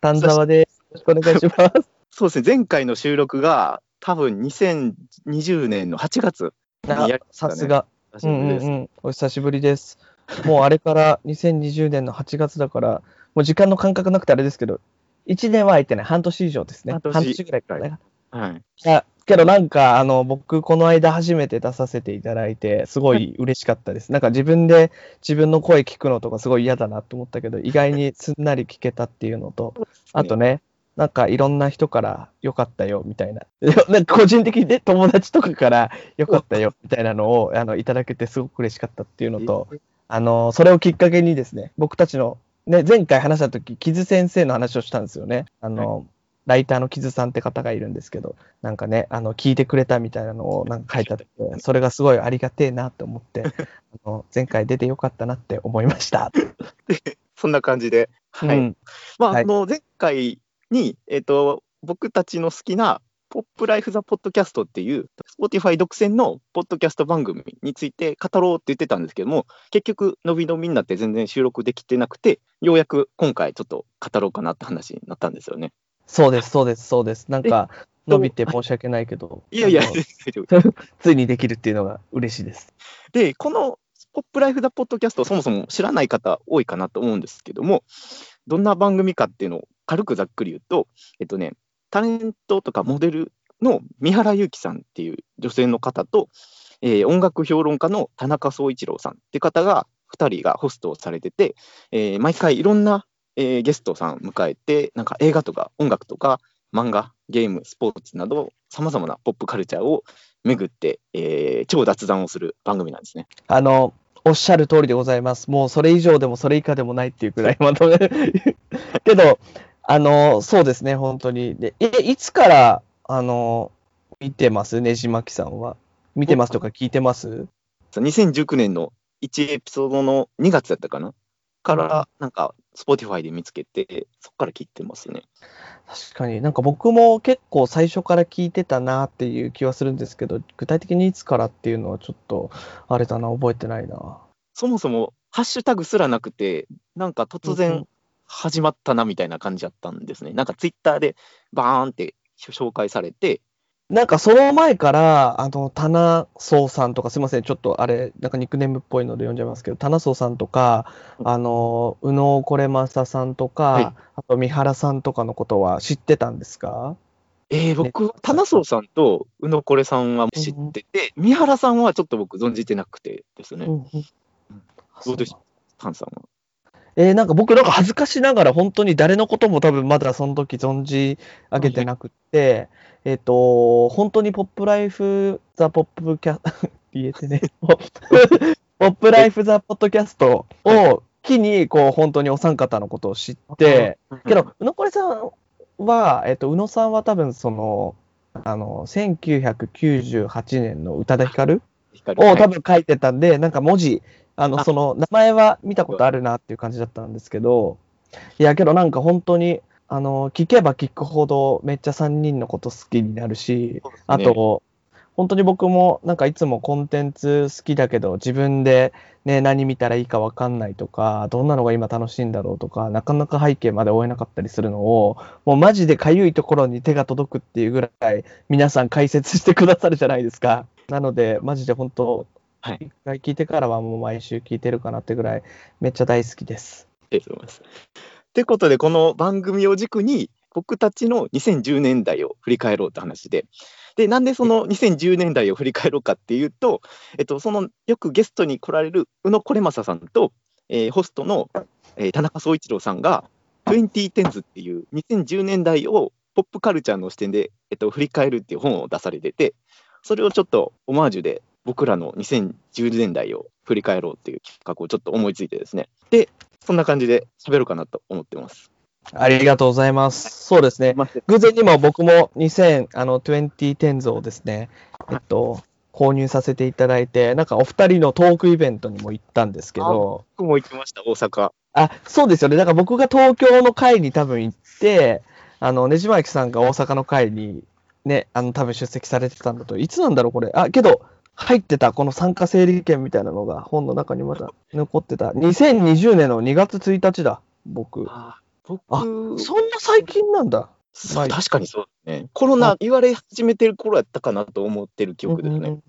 丹沢です。よろしくお願いします。そうですね、前回の収録が多分2020年の8月にやりました、ね、さすが。うんうんうん、お久しぶりです。もうあれから2020年の8月だから、もう時間の感覚なくてあれですけど、1年は空いてない、半年以上ですね。半年ぐらいからね。はい。けどなんか、あの、僕、この間初めて出させていただいて、すごい嬉しかったです。なんか自分で自分の声聞くのとかすごい嫌だなと思ったけど、意外にすんなり聞けたっていうのと、あとね、なんかいろんな人から良かったよみたいな、なんか個人的にね、友達とかから良かったよみたいなのをあのいただけてすごく嬉しかったっていうのと、あの、それをきっかけにですね、僕たちの、ね、前回話した時、キズ先生の話をしたんですよね。あの、はいライターのキズさんって方がいるんですけど、なんかね、あの、聞いてくれたみたいなのをなんか書いてあって、それがすごいありがてえなって思って、あの前回出てよかったなって思いました。そんな感じで。はい。うん、まあ、はい、あの、前回に、えっ、ー、と、僕たちの好きなポップライフ・ザ・ポッドキャストっていう、Spotify 独占のポッドキャスト番組について語ろうって言ってたんですけども、結局、伸び伸びになって全然収録できてなくて、ようやく今回ちょっと語ろうかなって話になったんですよね。そうです、そうです、そうです。なんか、伸びて申し訳ないけど、いやいや、ついにできるっていうのが嬉しいです。で、このポップライフ・ザ・ポッドキャスト、そもそも知らない方多いかなと思うんですけども、どんな番組かっていうのを軽くざっくり言うと、えっとね、タレントとかモデルの三原由紀さんっていう女性の方と、えー、音楽評論家の田中総一郎さんって方が、2人がホストをされてて、えー、毎回いろんなえー、ゲストさん迎えて、なんか映画とか音楽とか漫画、ゲーム、スポーツなど、さまざまなポップカルチャーを巡って、えー、超雑談をする番組なんですね。あの、おっしゃる通りでございます。もうそれ以上でもそれ以下でもないっていうくらいまとめ。けど、あの、そうですね、本当に。で、え、いつから、あの、見てますねじまきさんは。見てますとか聞いてます？2019年の1エピソードの2月だったかな？から、なんか、Spotify で見つけて、そこから聞いてますね。確かになんか僕も結構最初から聞いてたなっていう気はするんですけど、具体的にいつからっていうのはちょっと、あれだな、覚えてないな。そもそも、ハッシュタグすらなくて、なんか突然始まったなみたいな感じだったんですね。なんかツイッターでバーンって紹介されて、なんかその前から、あの、棚荘さんとか、すみません、ちょっとあれ、なんかニックネームっぽいので読んじゃいますけど、棚荘さんとか、あの、宇野これまささんとか、はい、あと三原さんとかのことは知ってたんですか？えー、僕、ね、棚荘さんと宇野これさんは知ってて、うん、三原さんはちょっと僕存じてなくてですね。うん、どうでしさんは。えー、なんか僕なんか恥ずかしながら本当に誰のことも多分まだその時存じ上げてなくって、えっ、ー、と、本当にポップライフ、ザ・ポップキャ、言えてね、ポップライフ・ザ・ポッドキャストを機に、こう、本当にお三方のことを知って、けど、宇野これさんは、えっ、ー、と、宇野さんは多分その、あの、1998年の宇多田ヒカル。を多分書いてたんで、なんか文字、あの、その、名前は見たことあるなっていう感じだったんですけど、いや、けどなんか本当に、あの、聞けば聞くほどめっちゃ3人のこと好きになるし、ね、あと、本当に僕もなんかいつもコンテンツ好きだけど、自分でね、何見たらいいかわかんないとか、どんなのが今楽しいんだろうとか、なかなか背景まで追えなかったりするのを、もうマジでかゆいところに手が届くっていうぐらい、皆さん解説してくださるじゃないですか。なので、マジで本当、はい、一回聞いてからはもう毎週聞いてるかなってぐらい、めっちゃ大好きです。ありがとうございます。ってことで、この番組を軸に、僕たちの2010年代を振り返ろうって話で、で、なんでその2010年代を振り返ろうかっていうと、えっと、そのよくゲストに来られる宇野これまささんと、えー、ホストの、えー、田中総一郎さんが、2010s っていう2010年代をポップカルチャーの視点で、えっと、振り返るっていう本を出されてて、それをちょっとオマージュで僕らの2010年代を振り返ろうっていう企画をちょっと思いついてですね。で、そんな感じで喋ろうかなと思ってます。ありがとうございます。そうですね。偶然にも僕も2000、あの、2010をですね、えっと、購入させていただいて、なんかお二人のトークイベントにも行ったんですけど。僕も行きました、大阪。あ、そうですよね。だから僕が東京の会に多分行って、あの、ねじまゆきさんが大阪の会にね、あの、多分出席されてたんだと。いつなんだろう、これ。あ、けど、入ってた、この参加整理券みたいなのが本の中にまだ残ってた。2020年の2月1日だ、僕。僕、あそんな最近なんだ。そう確かにそうですね。コロナ言われ始めてる頃やったかなと思ってる記憶ですね。うん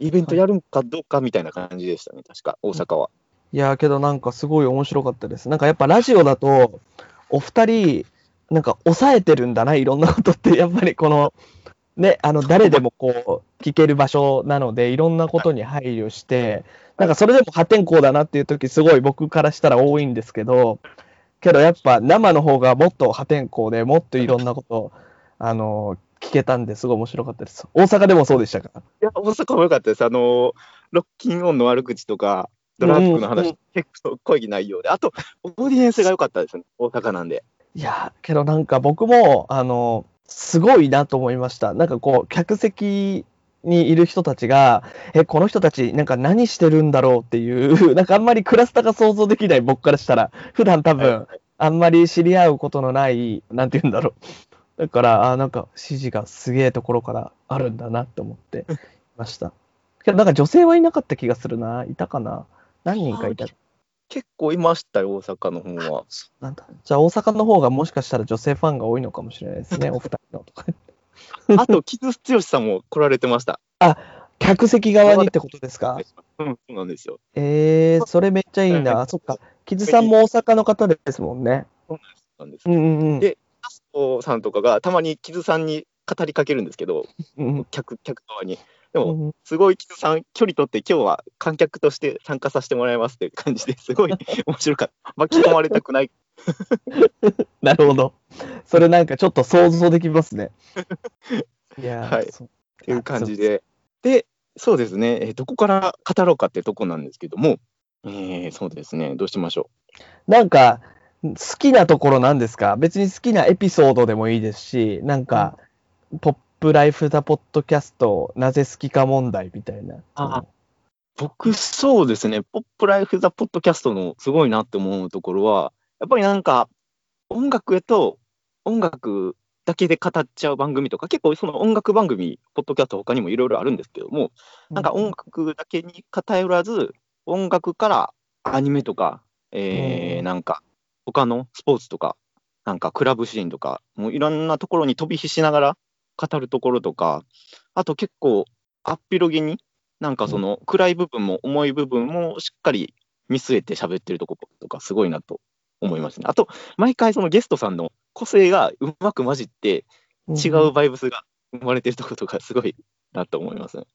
イベントやるんかどうかみたいな感じでしたね、確か、大阪は。いやーけどなんかすごい面白かったです。なんかやっぱラジオだと、お二人、なんか抑えてるんだな、いろんなことって、やっぱりこの、ね、あの、誰でもこう、聞ける場所なので、いろんなことに配慮して、なんかそれでも破天荒だなっていう時、すごい僕からしたら多いんですけど、けどやっぱ生の方がもっと破天荒で、もっといろんなこと、あの、聞けたんですごい面白かったです。大阪でもそうでしたか？いや、大阪も良かったです。あの、ロッキンオンの悪口とか、ドラッグの話、うんうん結構濃い内容で、あと、オーディエンスが良かったですね、大阪なんで。いや、けどなんか僕も、あの、すごいなと思いました。なんかこう、客席にいる人たちが、え、この人たち、なんか何してるんだろうっていう、なんかあんまりクラスターが想像できない僕からしたら、普段多分、あんまり知り合うことのない、なんて言うんだろう。だから、あなんか指示がすげえところからあるんだなって思っていました。けどなんか女性はいなかった気がするな。いたかな何人かいた。結構いましたよ、大阪の方は。なんだ。じゃあ大阪の方がもしかしたら女性ファンが多いのかもしれないですね、お二人のとか。あと、木津剛さんも来られてました。客席側にってことですか？うん、そうなんですよ。えー、それめっちゃいいな。そっか。キズさんも大阪の方ですもんね。なんですうんうんうん。でさんとかがたまに木津さんに語りかけるんですけど、うん客客側に。でも、うんすごい木津さん、距離取って、今日は観客として参加させてもらいますって感じですごい 面白かった。巻き込まれたくない。なるほど。それなんかちょっと想像できますね。いやー、はいっていう感じで。で、そうですね、えーどこから語ろうかってとこなんですけども、えーそうですね、どうしましょなんか、好きなところなんですか？別に好きなエピソードでもいいですし、なんか、ポップライフ・ザ・ポッドキャスト、なぜ好きか問題みたいな。あう。僕、そうですね、ポップライフ・ザ・ポッドキャストのすごいなって思うところは、やっぱりなんか、音楽へと音楽だけで語っちゃう番組とか、結構その音楽番組、ポッドキャスト他にもいろいろあるんですけども、なんか音楽だけに偏らず、音楽からアニメとか、えーうんなんか他のスポーツとか、なんかクラブシーンとか、もういろんなところに飛び火しながら語るところとか、あと結構、あっぴろげに、なんかその暗い部分も重い部分もしっかり見据えて喋ってるところとか、すごいなと思いますね。あと、毎回そのゲストさんの個性がうまく混じって、違うバイブスが生まれてるところとか、すごいなと思いますね。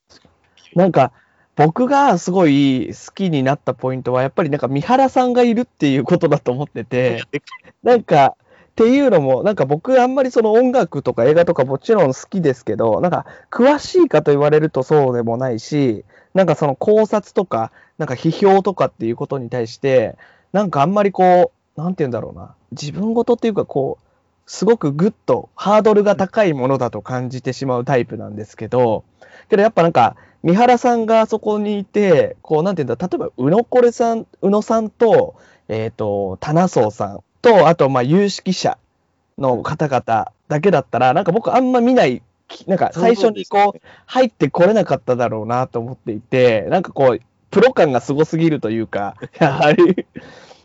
なんか、僕がすごい好きになったポイントは、やっぱりなんか三原さんがいるっていうことだと思ってて、なんか、っていうのも、なんか僕あんまりその音楽とか映画とかもちろん好きですけど、なんか詳しいかと言われるとそうでもないし、なんかその考察とか、なんか批評とかっていうことに対して、なんかあんまりこう、なんて言うんだろうな、自分事っていうかこう、すごくグッとハードルが高いものだと感じてしまうタイプなんですけど、けどやっぱなんか、三原さんがそこにいて、こう、なんていうんだ、例えば、宇野これさん、宇野さんと、えっ、と、棚荘さんと、あと、まあ、有識者の方々だけだったら、なんか僕あんま見ない、きなんか最初にこう、入ってこれなかっただろうなと思っていて、なんかこう、プロ感がすごすぎるというか、や はり、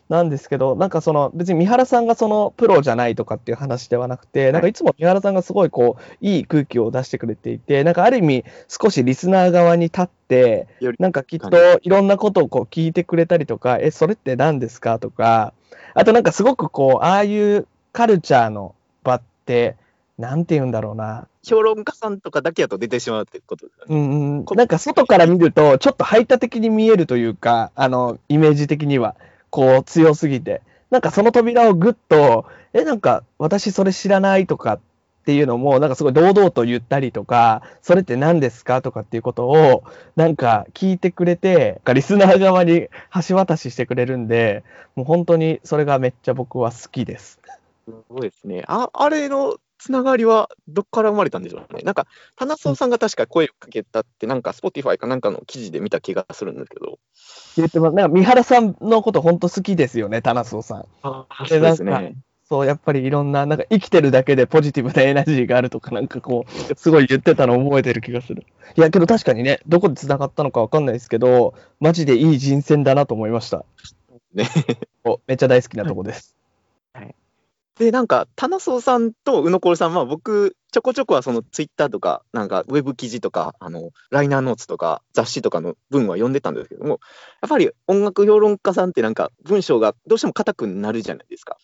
なんですけど、なんかその、別に三原さんがそのプロじゃないとかっていう話ではなくて、なんかいつも三原さんがすごいこう、いい空気を出してくれていて、なんかある意味、少しリスナー側に立ってなんかきっといろんなことをこう聞いてくれたりとか、え、それって何ですかとか、あとなんかすごくこう、ああいうカルチャーの場って、なんて言うんだろうな、評論家さんとかだけやと出てしまうってことですよね。うんうん、なんか外から見ると、ちょっと排他的に見えるというか、あの、イメージ的には、こう、強すぎて。なんかその扉をぐっと、え、なんか、私それ知らないとかっていうのも、なんかすごい堂々と言ったりとか、それって何ですかとかっていうことを、なんか聞いてくれて、リスナー側に橋渡ししてくれるんで、もう本当にそれがめっちゃ僕は好きです。すごいですね。ああれのつながりはどっから生まれたんでしょうね。なんか、棚荘さんが確か声をかけたって、なんか、Spotify かなんかの記事で見た気がするんですけど。言ってます。なんか三原さんのこと本当好きですよね、田中さん。あそうですね。そう、やっぱりいろんな、なんか生きてるだけでポジティブなエナジーがあるとか、なんかこう、すごい言ってたのを覚えてる気がする。いや、けど確かにね、どこで繋がったのかわかんないですけど、マジでいい人選だなと思いました。ね。おめっちゃ大好きなとこです。で、なんか、田中さんと宇野こるさんは、僕、ちょこちょこはそのツイッターとか、なんかウェブ記事とか、あの、ライナーノーツとか、雑誌とかの文は読んでたんですけども、やっぱり音楽評論家さんってなんか、文章がどうしても硬くなるじゃないですか。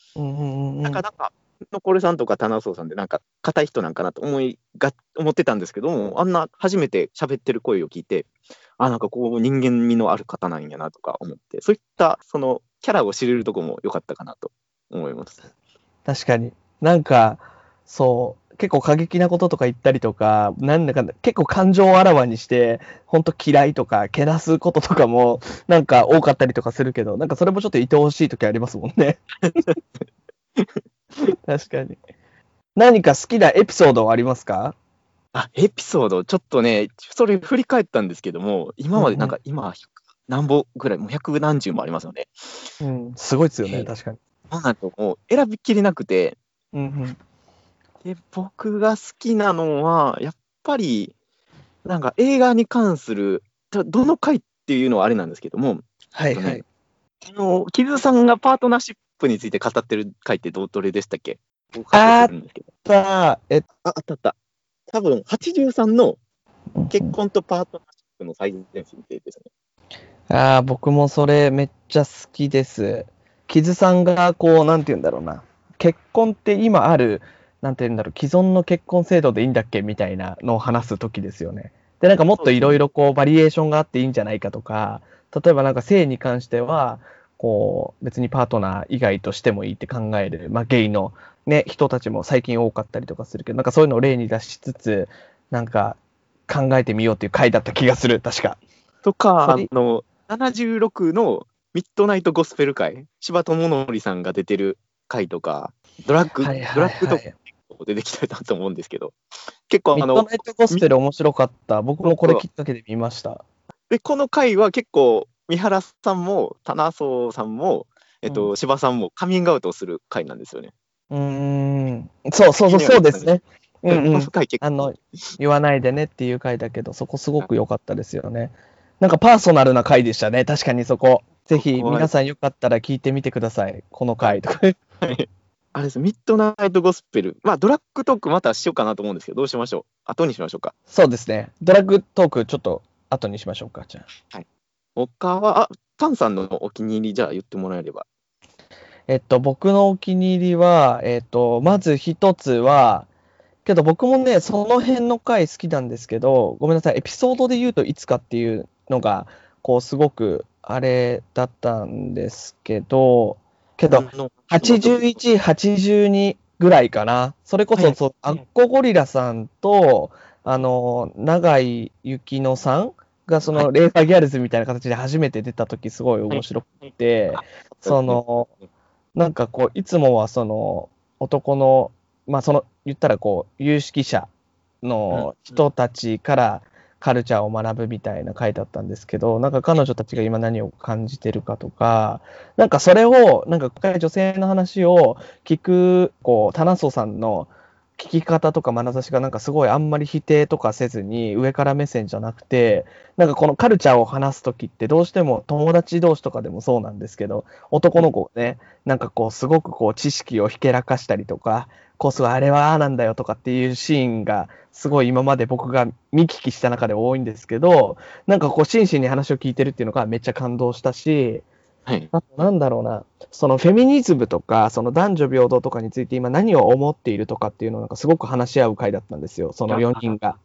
なんか、なんか、宇野こるさんとか田中さんってなんか、硬い人なんかなと思いが、思ってたんですけども、あんな初めて喋ってる声を聞いて、あ、なんかこう、人間味のある方なんやなとか思って、そういった、その、キャラを知れるとこも良かったかなと思います。確かに。なんか、そう、結構過激なこととか言ったりとか、なんだか結構感情をあらわにして、本当嫌いとか、けなすこととかも、なんか多かったりとかするけど、なんかそれもちょっと愛おしい時ありますもんね。確かに。何か好きなエピソードはありますか？あ、エピソード、ちょっとね、それ振り返ったんですけども、今までなんか、今、100何本ぐらい、もう百何十もありますよね。うん、すごいですよね、ええ確かに。なんだともう選びきれなくて、うんうん。で、僕が好きなのは、やっぱり、なんか映画に関する、どどの回っていうのはあれなんですけども、はいはえっとねい。あの、キズさんがパートナーシップについて語ってる回ってどどれでしたっけ？僕あー忘れてるんですけどさあ、えっあ、あったあった。多分、83の結婚とパートナーシップの最前線ですね。ああ、僕もそれめっちゃ好きです。キズさんが、こう、なんて言うんだろうな。結婚って今ある、なんて言うんだろう、既存の結婚制度でいいんだっけみたいなのを話すときですよね。で、なんかもっといろいろこう、バリエーションがあっていいんじゃないかとか、例えばなんか性に関しては、こう、別にパートナー以外としてもいいって考える、まあ、ゲイのね、人たちも最近多かったりとかするけど、なんかそういうのを例に出しつつ、なんか考えてみようっていう回だった気がする、確か。とか、あの、76のミッドナイトゴスペル会、柴智則さんが出てる回とか、ドラッグ、はいはいドラッグと出てきたなと思うんですけど、結構あのミッドナイ、トゴスペル面白かった。僕もこれきっかけで見ました。で、この回は結構、三原さんも、棚荘さんも、えっと、う柴さんもカミングアウトをする回なんですよね。うーん。そうそうそう、そうですね。うんうんあの、言わないでねっていう回だけど、そこすごく良かったですよね。なんかパーソナルな回でしたね。確かにそこ。ぜひ皆さんよかったら聞いてみてください。この回とか。あれです、ミッドナイトゴスペル。まあ、ドラッグトークまたしようかなと思うんですけど、どうしましょう？後にしましょうか。そうですね。ドラッグトークちょっと後にしましょうか。じゃあ。他は、あ、タンさんのお気に入り、じゃあ言ってもらえれば。えっと、僕のお気に入りは、えっと、まず一つは、けど僕もね、その辺の回好きなんですけど、ごめんなさい、エピソードで言うといつかっていうのが、こう、すごく、あれだったんですけど、けど、あの81、82ぐらいかな。それこそ、はい。そうアッコゴリラさんと、あの、永井幸乃さんが、その、レーサーギャルズみたいな形で初めて出た時すごい面白くて、その、なんかこう、いつもはその、男の、まあその、言ったらこう、有識者の人たちからカルチャーを学ぶみたいな回だったんですけど、なんか彼女たちが今何を感じてるかとか、なんかそれを、なんか女性の話を聞く、こう、タナソさんの聞き方とか眼差しがなんかすごいあんまり否定とかせずに上から目線じゃなくて、なんかこのカルチャーを話すときってどうしても友達同士とかでもそうなんですけど、男の子ね、なんかこうすごくこう知識をひけらかしたりとか、こうすごいあれはああなんだよとかっていうシーンがすごい今まで僕が見聞きした中で多いんですけど、なんかこう真摯に話を聞いてるっていうのがめっちゃ感動したし、はい。あとなんだろうな、そのフェミニズムとか、その男女平等とかについて今何を思っているとかっていうのをなんかすごく話し合う会だったんですよ、その4人が。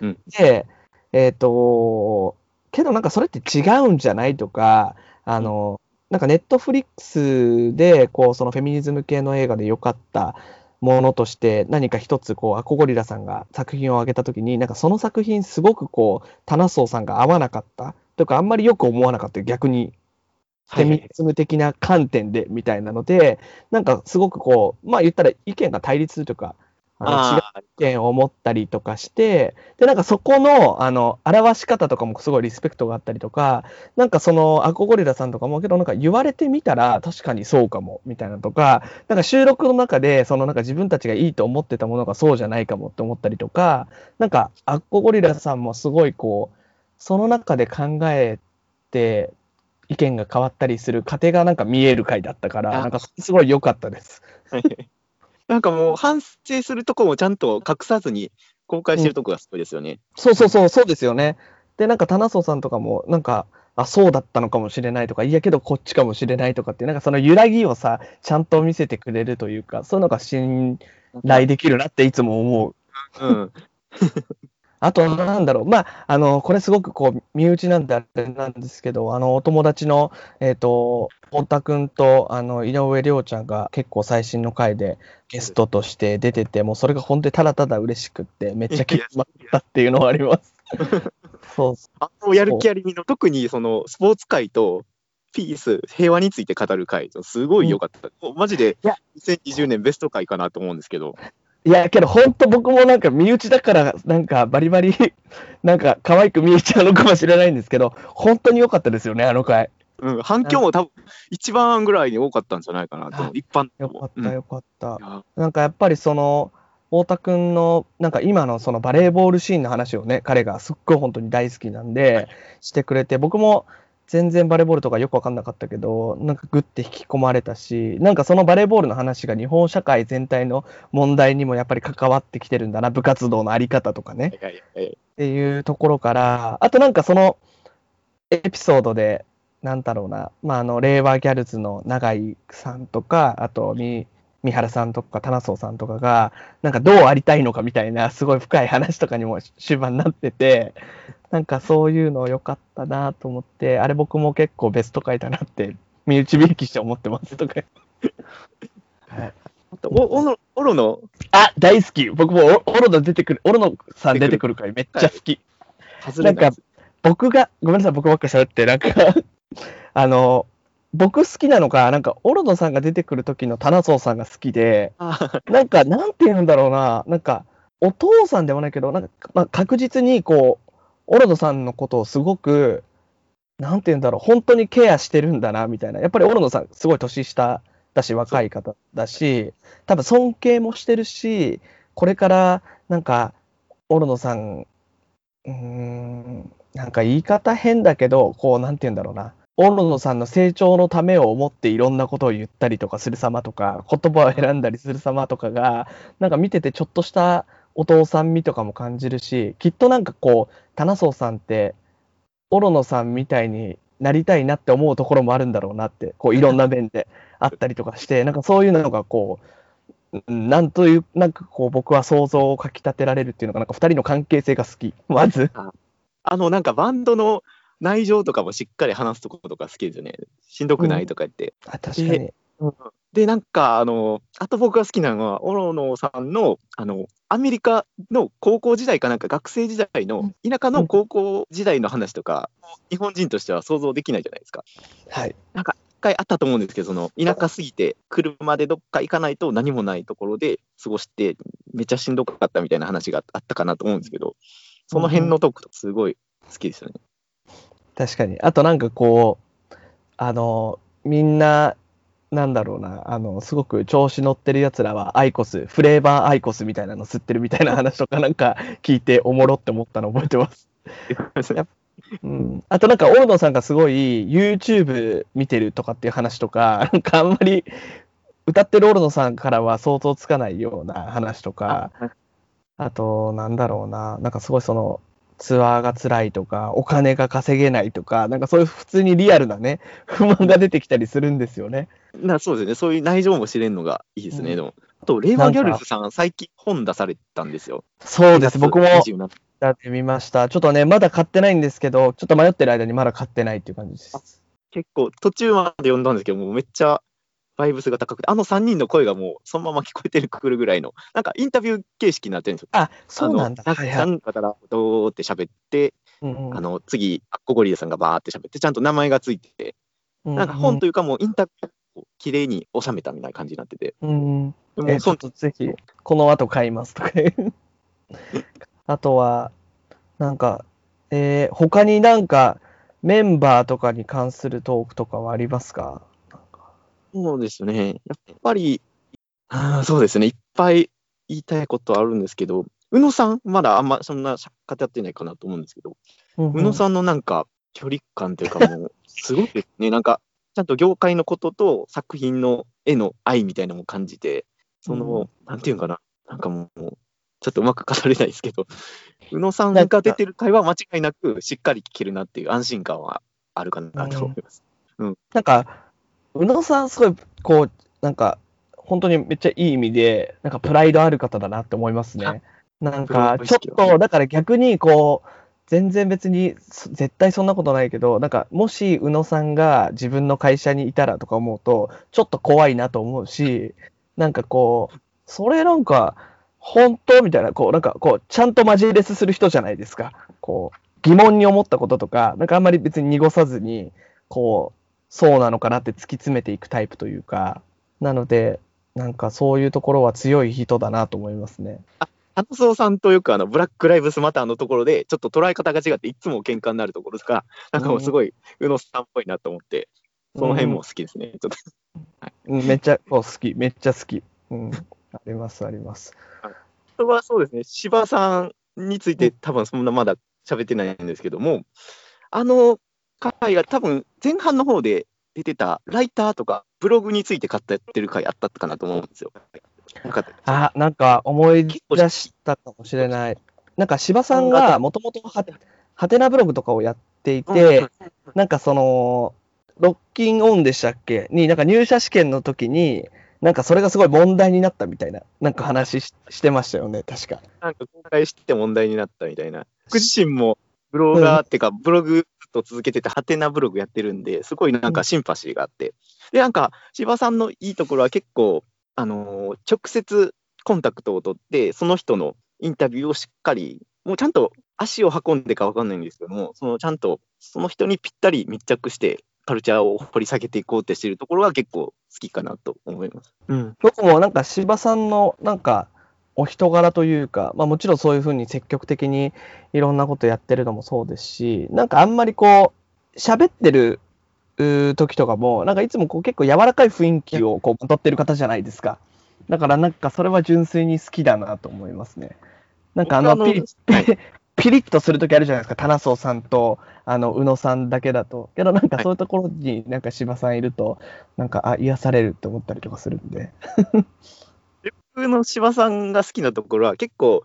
うんで、えっ、と、けどなんかそれって違うんじゃないとか、あの、なんかネットフリックスで、こう、そのフェミニズム系の映画で良かったものとして、何か一つ、こう、アコゴリラさんが作品を挙げたときに、なんかその作品すごくこう、タナソーさんが合わなかったとか、あんまりよく思わなかった、逆に。フェミニズム的な観点でみたいなので、なんかすごくこう、まあ言ったら意見が対立するとか、あの違う意見を持ったりとかして、で、なんかそこの、あの、表し方とかもすごいリスペクトがあったりとか、なんかその、アコゴリラさんとかも、けどなんか言われてみたら確かにそうかも、みたいなとか、なんか収録の中で、そのなんか自分たちがいいと思ってたものがそうじゃないかもって思ったりとか、なんか、アコゴリラさんもすごいこう、その中で考えて、意見が変わったりする過程がなんか見える回だったから、あなんかすごい良かったです。なんかもう反省するとこもちゃんと隠さずに公開してるとこがすごいですよね。そうそうそう、そうですよね。で、なんか、田中さんとかも、なんか、あ、そうだったのかもしれないとか、いやけどこっちかもしれないとかってなんかその揺らぎをさ、ちゃんと見せてくれるというか、そういうのが信頼できるなっていつも思う。うん。あと、なんだろう、まあ、あの、これすごくこう、身内なんであれなんですけど、あの、お友達の、えっ、と、太田くんと、あの、井上涼ちゃんが結構最新の回でゲストとして出てて、もうそれが本当にただただ嬉しくって、めっちゃ気になったっていうのはあります。そう。あのやる気ありみの、特にそのスポーツ界とピース、平和について語る回、すごい良かった。もうマジでいや。2020年ベスト回かなと思うんですけど、いや、けど本当僕もなんか身内だから、なんかバリバリ、なんか可愛く見えちゃうのかもしれないんですけど、本当に良かったですよね、あの回。うん、反響も多分一番ぐらいに多かったんじゃないかなと一般よかった、うんよかった。なんかやっぱりその、太田くんの、なんか今のそのバレーボールシーンの話をね、彼がすっごい本当に大好きなんで、してくれて、僕も全然バレーボールとかよくわかんなかったけど、なんかグッて引き込まれたし、なんかそのバレーボールの話が日本社会全体の問題にもやっぱり関わってきてるんだな、部活動のあり方とかね。いやいやいやっていうところから、あとなんかそのエピソードで、なんだろうな、まあ、あの、令和ギャルズの永井さんとか、あと、み、三原さんとか、棚荘さんとかが、なんかどうありたいのかみたいな、すごい深い話とかにも終盤になってて、なんかそういうの良かったなと思って、あれ僕も結構ベスト回だなって、身内びいきして思ってますとか。はいおおのオロの？あ、大好き。僕もオオロノ出てくる、オロノさん出てくる回めっちゃ好き。外れない。です僕が、ごめんなさい、僕ばっかり喋って、なんか、あの、僕好きなのが、なんか、オロノさんが出てくる時の棚荘さんが好きで、あなんか、なんて言うんだろうな、なんか、お父さんではないけど、なんか、まあ、確実に、こう、オロノさんのことをすごく、なんて言うんだろう、本当にケアしてるんだな、みたいな。やっぱりオロノさん、すごい年下だし、若い方だし、多分尊敬もしてるし、これから、なんか、オロノさん、うーん、なんか言い方変だけど、こう、なんて言うんだろうな。オロノさんの成長のためを思っていろんなことを言ったりとかする様とか、言葉を選んだりする様とかが、なんか見ててちょっとしたお父さん味とかも感じるし、きっとなんかこう、棚荘さんって、オロノさんみたいになりたいなって思うところもあるんだろうなって、こういろんな面で あったりとかして、なんかそういうのがこう、うんなんという、なんかこう僕は想像をかき立てられるっていうのが、なんか二人の関係性が好き。まず。あのなんかバンドの内情とかもしっかり話すところとか好きですよね。しんどくないとか言って。あ、確かに。で、なんか、あの、あと僕が好きなのは、オロノさんの、あの、アメリカの高校時代かなんか学生時代の、田舎の高校時代の話とか、日本人としては想像できないじゃないですか。はい。一回あったと思うんですけど、その、田舎すぎて、車でどっか行かないと何もないところで過ごして、めっちゃしんどかったみたいな話があったかなと思うんですけど、その辺のトークとかすごい好きですよね。確かに。あとなんかこう、あの、みんな、なんだろうな、あの、すごく調子乗ってる奴らはアイコス、フレーバーアイコスみたいなの吸ってるみたいな話とかなんか聞いておもろって思ったの覚えてます。うん、あとなんか、大野さんがすごい YouTube 見てるとかっていう話とか、なんかあんまり歌ってるオルノさんからは想像つかないような話とか、あと、なんだろうな、なんかすごいその、ツアーが辛いとか、お金が稼げないとか、なんかそういう普通にリアルなね、不満が出てきたりするんですよね。なそうですね、そういう内情も知れるのがいいですね、うんでも。あと、レイバーギャルズさん、最近本出されたんですよ。そうです、僕も27やってみました。ちょっとね、まだ買ってないんですけど、ちょっと迷ってる間にまだ買ってないっていう感じです。結構、途中まで読んだんですけど、もうめっちゃバイブスが高くて、あの3人の声がもうそのまま聞こえてくるぐらいの、なんかインタビュー形式になってるんですよ。あ、そうなんだ。はいはい。なんかからどーって喋って、うんうんあの次、アッコゴリラさんがバーって喋って、ちゃんと名前がついてて、なんか本というかもうインタビューを綺麗に収めたみたいな感じになってて、うんうんでもそんとぜひ、この後買いますとか。あとは、なんか、えー他になんか、メンバーとかに関するトークとかはありますか？そうですね。やっぱり、あーそうですね。いっぱい言いたいことあるんですけど、宇野さん、まだあんまそんな語ってないかなと思うんですけど、宇野ん。さんのなんか距離感というかもう、すごいですね。なんか、ちゃんと業界のことと作品の絵の愛みたいなのも感じて、その、うんなんていうんかな、なんかもう、ちょっとうまく語れないですけど、宇野さんが出てる回は間違いなくしっかり聞けるなっていう安心感はあるかなと思います。なんか、宇野さん、すごい、こう、なんか、本当にめっちゃいい意味で、なんかプライドある方だなって思いますね。なんか、ちょっと、だから逆に、こう、全然別に、絶対そんなことないけど、なんか、もし宇野さんが自分の会社にいたらとか思うと、ちょっと怖いなと思うし、なんかこう、それなんか、本当みたいな、こう、なんかこう、ちゃんとマジレスする人じゃないですか。こう、疑問に思ったこととか、なんかあんまり別に濁さずに、こう、そうなのかなって突き詰めていくタイプというか、なので、なんかそういうところは強い人だなと思いますね。花荘さんとよくあのブラック・ライブスマターのところで、ちょっと捉え方が違って、いつも喧嘩になるところとか、なんかもうすごい宇野さんっぽいなと思って、その辺も好きですね。ちょっとうんめっちゃ好き、めっちゃ好き。うん、あります、あります。あとはそうですね、柴さんについて多分そんなまだ喋ってないんですけども、あの回が多分前半の方で出てたライターとかブログについて語ってる回あったかなと思うんですよ。なかあ、なんか思い出したかもしれない。なんか柴さんがもともとハテナブログとかをやっていて、なんかその、ロッキンオンでしたっけ？に、なんか入社試験の時に、なんかそれがすごい問題になったみたいな、なんか話ししてましたよね、確か。なんか公開して問題になったみたいな。僕自身もブロガーっていうか、ブログずっと続けてて、ハテナブログやってるんで、すごいなんかシンパシーがあって。で、なんか、柴さんのいいところは結構、あのー直接コンタクトを取って、その人のインタビューをしっかり、もうちゃんと足を運んでかわかんないんですけども、そのちゃんとその人にぴったり密着して、カルチャーを掘り下げていこうってしてるところが結構好きかなと思います。うん。僕もなんか柴さんのなんかお人柄というか、まあもちろんそういうふうに積極的にいろんなことやってるのもそうですし、なんかあんまりこう、喋ってる時とかも、なんかいつもこう結構柔らかい雰囲気をこうまとってる方じゃないですか。だからなんかそれは純粋に好きだなと思いますね。なんかあのピリはい ピリッとするときあるじゃないですか、棚荘さんとあの宇野さんだけだと。けどなんかはいそういうところになんか柴さんいると、なんかあ癒されるって思ったりとかするんで。僕の柴さんが好きなところは結構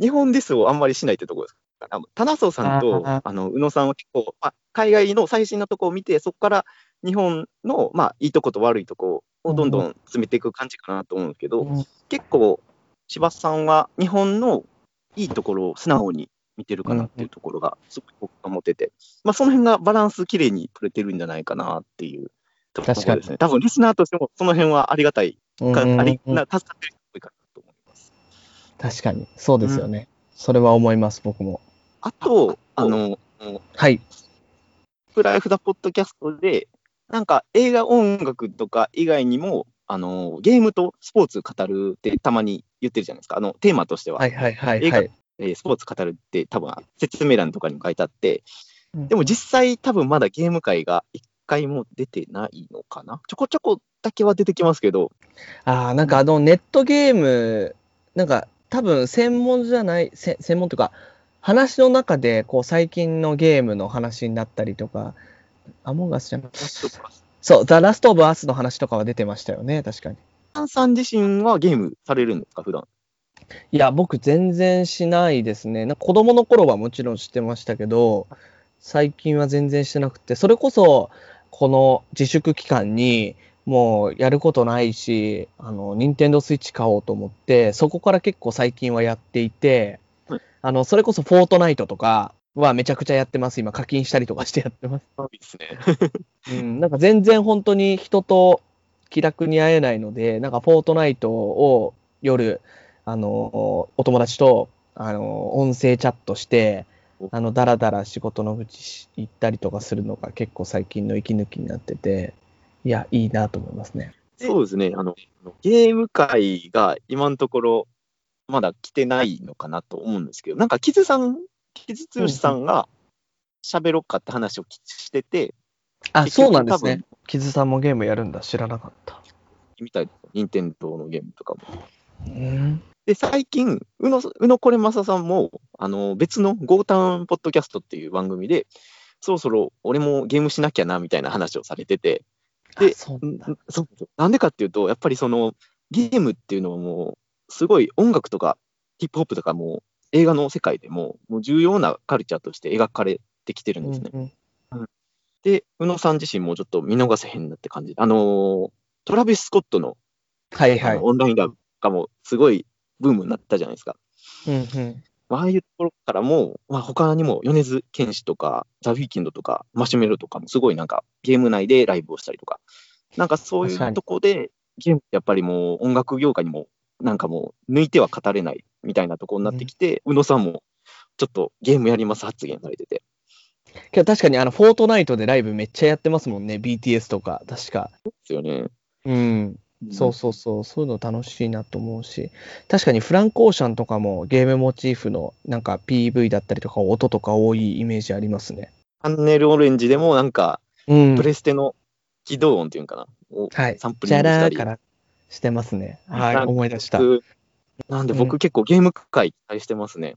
日本ディスをあんまりしないってところです。あの棚荘さんとああの宇野さんは結構、まあ、海外の最新のところを見てそこから日本の、まあ、いいとこと悪いとこをどんどん詰めていく感じかなと思うんですけど、うん。結構柴さんは日本のいいところを素直に見てるかなっていうところがすごく僕は思ってて、まあ、その辺がバランスきれいに取れてるんじゃないかなっていうところ確かに。ですね。多分リスナーとしてもその辺はありがたいか、うんうんうん。ありな助かってる人多いかなと思います。確かに、そうですよね。それは思います、僕も。あと、あの、はい。プライフダポッドキャストで、なんか映画音楽とか以外にも、あの、ゲームとスポーツ語るってたまに言ってるじゃないですか。あの、テーマとしては、はいはいはい映画はい。えースポーツ語るって多分説明欄とかにも書いてあって、うんでも実際多分まだゲーム界が一回も出てないのかなちょこちょこだけは出てきますけど、ああ、なんかあのネットゲーム、なんか多分専門じゃない、せ専門というか、話の中でこう最近のゲームの話になったりとか、アモンガスじゃなくて、そう、ザ・ラスト・オブ・アースの話とかは出てましたよね、確かに。アンさん自身はゲームされるんですか、普段？いや、僕全然しないですね。なんか子供の頃はもちろんしてましたけど、最近は全然してなくて、それこそ、この自粛期間に、もうやることないし、あの、ニンテンドースイッチ買おうと思って、そこから結構最近はやっていてはい、あの、それこそフォートナイトとかはめちゃくちゃやってます。今課金したりとかしてやってます。いいですね。うん、なんか全然本当に人と気楽に会えないので、なんかフォートナイトを夜、あの、お友達と、あの、音声チャットしてお、あの、だらだら仕事の愚痴し言ったりとかするのが結構最近の息抜きになってて、いや、いいなと思いますね。そうですねあの、ゲーム界が今のところ、まだ来てないのかなと思うんですけど、なんか、キズさん、キズ剛さんが喋ろっかって話をしてて、あ、そうなんですね。キズさんもゲームやるんだ。知らなかった。みたいです任天堂のゲームとかも。うん。で、最近、宇野宇野これまささんも、あの、別のゴータウンポッドキャストっていう番組で、そろそろ俺もゲームしなきゃな、みたいな話をされてて、であそうなんでかっていうと、やっぱりその、ゲームっていうのはもう、すごい音楽とかヒップホップとかも映画の世界でももう重要なカルチャーとして描かれてきてるんですね。うんで、宇野さん自身もちょっと見逃せへんなって感じ。あのートラビス・スコットのはいはい。オンラインラブがもうすごいブームになったじゃないですか。うんうんまあああいうところからも、まあ、他にも米津玄師とか、ザ・ウィーキンドとか、マシュメロとかもすごいなんかゲーム内でライブをしたりとか、なんかそういうとこで、ゲームってやっぱりもう音楽業界にもなんかもう抜いては語れないみたいなところになってきて、宇野さんもちょっっとゲームやります発言されてて。確かにあの、フォートナイトでライブめっちゃやってますもんね、BTS とか、確か。ですよね。うん。そうそうそう、そういうの楽しいなと思うし、確かにフランク・オーシャンとかもゲームモチーフのなんか PV だったりとか音とか多いイメージありますね。チャンネルオレンジでもなんか、うんプ。レステの起動音っていうのかな、をはい。サンプリングしたり。からしてますね。はい、思い出した。僕なんで僕結構ゲーム界期待してますね。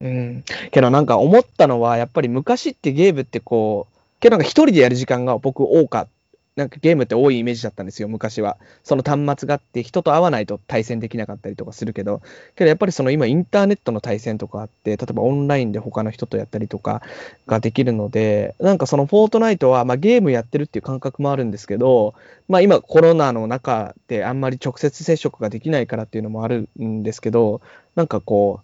うん。けどなんか思ったのは、やっぱり昔ってゲームってこう、けどなんか一人でやる時間が僕多かなんかゲームって多いイメージだったんですよ、昔は。その端末があって、人と会わないと対戦できなかったりとかするけど、けどやっぱりその今インターネットの対戦とかあって、例えばオンラインで他の人とやったりとかができるので、なんかそのフォートナイトは、まあ、ゲームやってるっていう感覚もあるんですけど、まあ今コロナの中であんまり直接接触ができないからっていうのもあるんですけど、なんかこ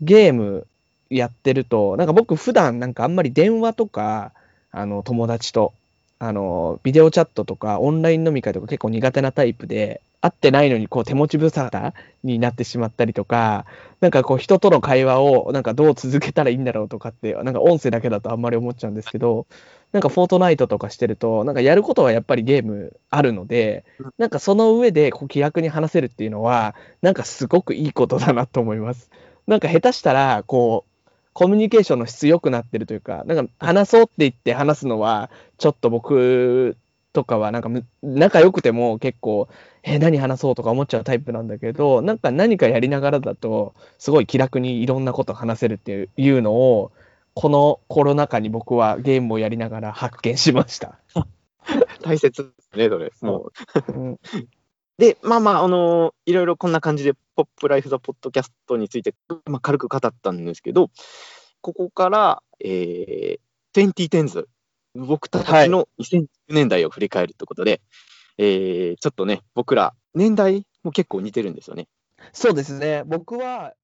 う、ゲームやってると、なんか僕普段なんかあんまり電話とか、あの友達と、あの、ビデオチャットとかオンライン飲み会とか結構苦手なタイプで、会ってないのにこう手持ち無沙汰になってしまったりとか、なんかこう人との会話をなんかどう続けたらいいんだろうとかって、なんか音声だけだとあんまり思っちゃうんですけど、なんかフォートナイトとかしてると、なんかやることはやっぱりゲームあるので、なんかその上でこう気楽に話せるっていうのは、なんかすごくいいことだなと思います。なんか下手したら、こう、コミュニケーションの質良くなってるというか、なんか話そうって言って話すのは、ちょっと僕とかはなんかむ仲良くても結構、え、何話そうとか思っちゃうタイプなんだけど、なんか何かやりながらだと、すごい気楽にいろんなこと話せるっていういうのを、このコロナ禍に僕はゲームをやりながら発見しました。大切ですね、それ。もううんで、まあまあ、あのいろいろこんな感じで、ポップライフ・ザ・ポッドキャストについて、まあ、軽く語ったんですけど、ここから、えー、2010s、僕たちの2010年代を振り返るということで、えー、ちょっとね、僕ら、年代も結構似てるんですよね。そうですね。僕は